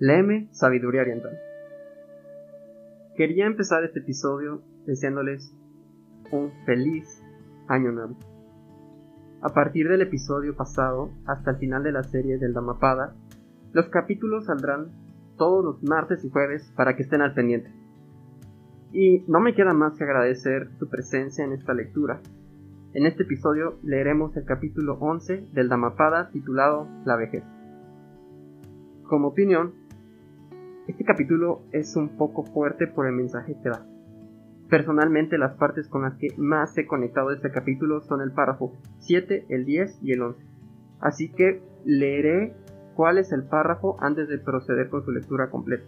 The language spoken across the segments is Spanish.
Léeme Sabiduría Oriental. Quería empezar este episodio deseándoles un feliz año nuevo. A partir del episodio pasado hasta el final de la serie del Damapada, los capítulos saldrán todos los martes y jueves para que estén al pendiente. Y no me queda más que agradecer su presencia en esta lectura. En este episodio leeremos el capítulo 11 del Dhammapada titulado La vejez. Como opinión, este capítulo es un poco fuerte por el mensaje que da. Personalmente las partes con las que más he conectado este capítulo son el párrafo 7, el 10 y el 11. Así que leeré cuál es el párrafo antes de proceder con su lectura completa.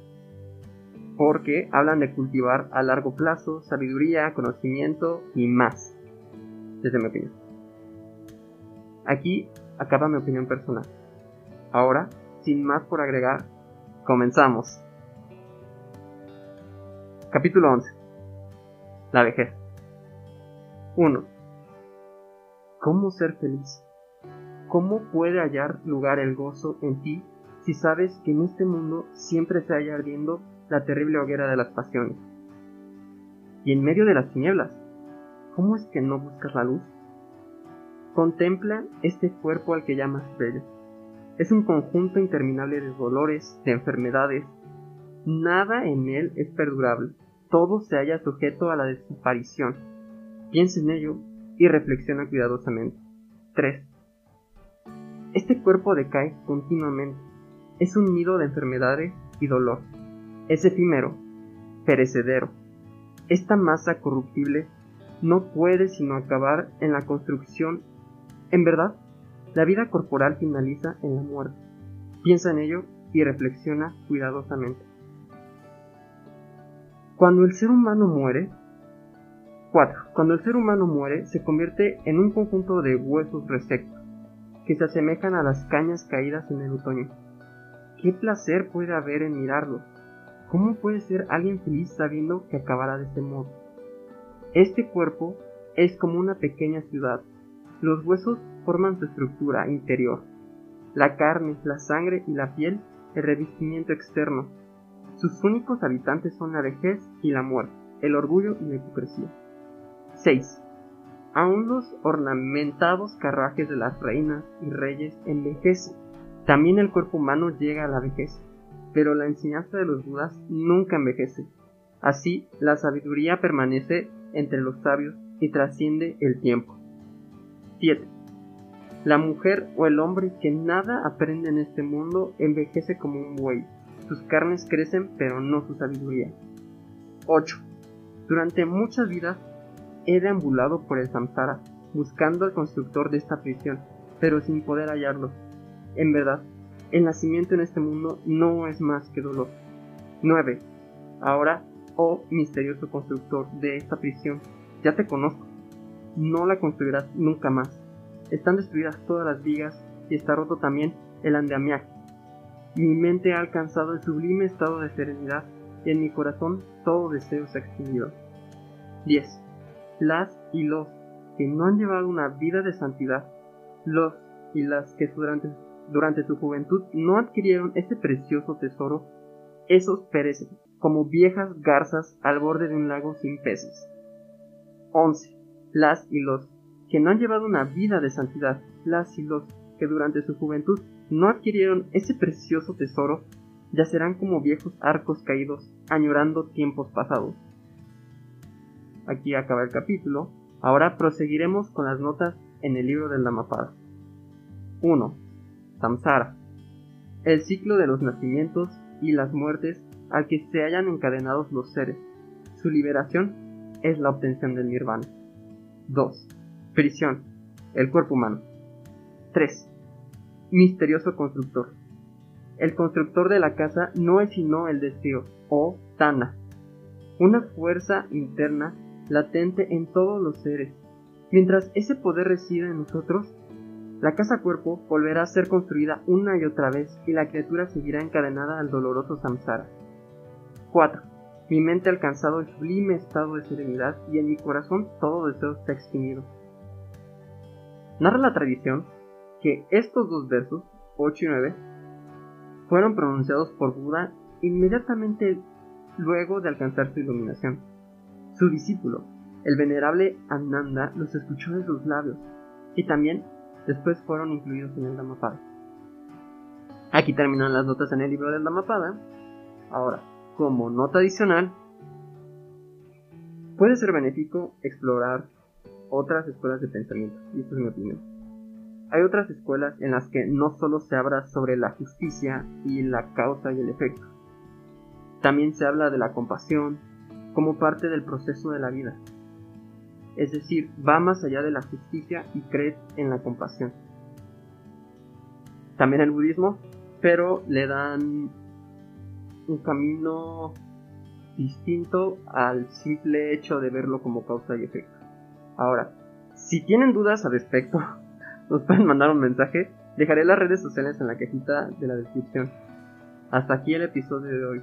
Porque hablan de cultivar a largo plazo sabiduría, conocimiento y más, desde mi opinión. Aquí acaba mi opinión personal. Ahora, sin más por agregar, comenzamos. Capítulo 11. La vejez. 1. ¿Cómo ser feliz? ¿Cómo puede hallar lugar el gozo en ti si sabes que en este mundo siempre se halla ardiendo la terrible hoguera de las pasiones? Y en medio de las tinieblas, ¿cómo es que no buscas la luz? Contempla este cuerpo al que llamas bello. Es un conjunto interminable de dolores, de enfermedades. Nada en él es perdurable todo se halla sujeto a la desaparición. Piensa en ello y reflexiona cuidadosamente. 3. Este cuerpo decae continuamente. Es un nido de enfermedades y dolor. Es efímero, perecedero. Esta masa corruptible no puede sino acabar en la construcción. En verdad, la vida corporal finaliza en la muerte. Piensa en ello y reflexiona cuidadosamente. Cuando el ser humano muere, 4. Cuando el ser humano muere, se convierte en un conjunto de huesos resectos, que se asemejan a las cañas caídas en el otoño. ¿Qué placer puede haber en mirarlos? ¿Cómo puede ser alguien feliz sabiendo que acabará de este modo? Este cuerpo es como una pequeña ciudad. Los huesos forman su estructura interior. La carne, la sangre y la piel, el revestimiento externo, sus únicos habitantes son la vejez y la muerte, el orgullo y la hipocresía. 6. Aún los ornamentados carruajes de las reinas y reyes envejecen. También el cuerpo humano llega a la vejez, pero la enseñanza de los Budas nunca envejece. Así, la sabiduría permanece entre los sabios y trasciende el tiempo. 7. La mujer o el hombre que nada aprende en este mundo envejece como un buey, sus carnes crecen, pero no su sabiduría. 8. Durante muchas vidas he deambulado por el samsara, buscando al constructor de esta prisión, pero sin poder hallarlo. En verdad, el nacimiento en este mundo no es más que dolor. 9. Ahora, oh misterioso constructor de esta prisión, ya te conozco. No la construirás nunca más. Están destruidas todas las vigas y está roto también el andamiaje. Mi mente ha alcanzado el sublime estado de serenidad y en mi corazón todo deseo se ha extinguido. 10. Las y los que no han llevado una vida de santidad, los y las que durante, durante su juventud no adquirieron ese precioso tesoro, esos perecen como viejas garzas al borde de un lago sin peces. 11. Las y los que no han llevado una vida de santidad, las y los que durante su juventud no adquirieron ese precioso tesoro, yacerán como viejos arcos caídos, añorando tiempos pasados. Aquí acaba el capítulo. Ahora proseguiremos con las notas en el libro del Dhammapada. 1. Samsara. El ciclo de los nacimientos y las muertes al que se hayan encadenados los seres. Su liberación es la obtención del nirvana. 2. Prisión. El cuerpo humano. 3 misterioso constructor. El constructor de la casa no es sino el deseo, o Tana, una fuerza interna latente en todos los seres. Mientras ese poder reside en nosotros, la casa cuerpo volverá a ser construida una y otra vez y la criatura seguirá encadenada al doloroso samsara. 4. Mi mente ha alcanzado el sublime estado de serenidad y en mi corazón todo deseo está extinguido. Narra la tradición que estos dos versos, 8 y 9, fueron pronunciados por Buda inmediatamente luego de alcanzar su iluminación. Su discípulo, el venerable Ananda, los escuchó de sus labios y también después fueron incluidos en el Dhammapada. Aquí terminan las notas en el libro del Dhammapada. Ahora, como nota adicional, puede ser benéfico explorar otras escuelas de pensamiento, y esto es mi opinión. Hay otras escuelas en las que no solo se habla sobre la justicia y la causa y el efecto, también se habla de la compasión como parte del proceso de la vida. Es decir, va más allá de la justicia y cree en la compasión. También el budismo, pero le dan un camino distinto al simple hecho de verlo como causa y efecto. Ahora, si tienen dudas al respecto, nos pueden mandar un mensaje. Dejaré las redes sociales en la cajita de la descripción. Hasta aquí el episodio de hoy.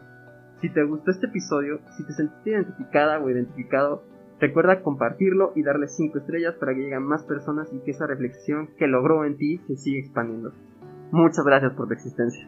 Si te gustó este episodio, si te sentiste identificada o identificado, recuerda compartirlo y darle 5 estrellas para que lleguen más personas y que esa reflexión que logró en ti se siga expandiendo. Muchas gracias por tu existencia.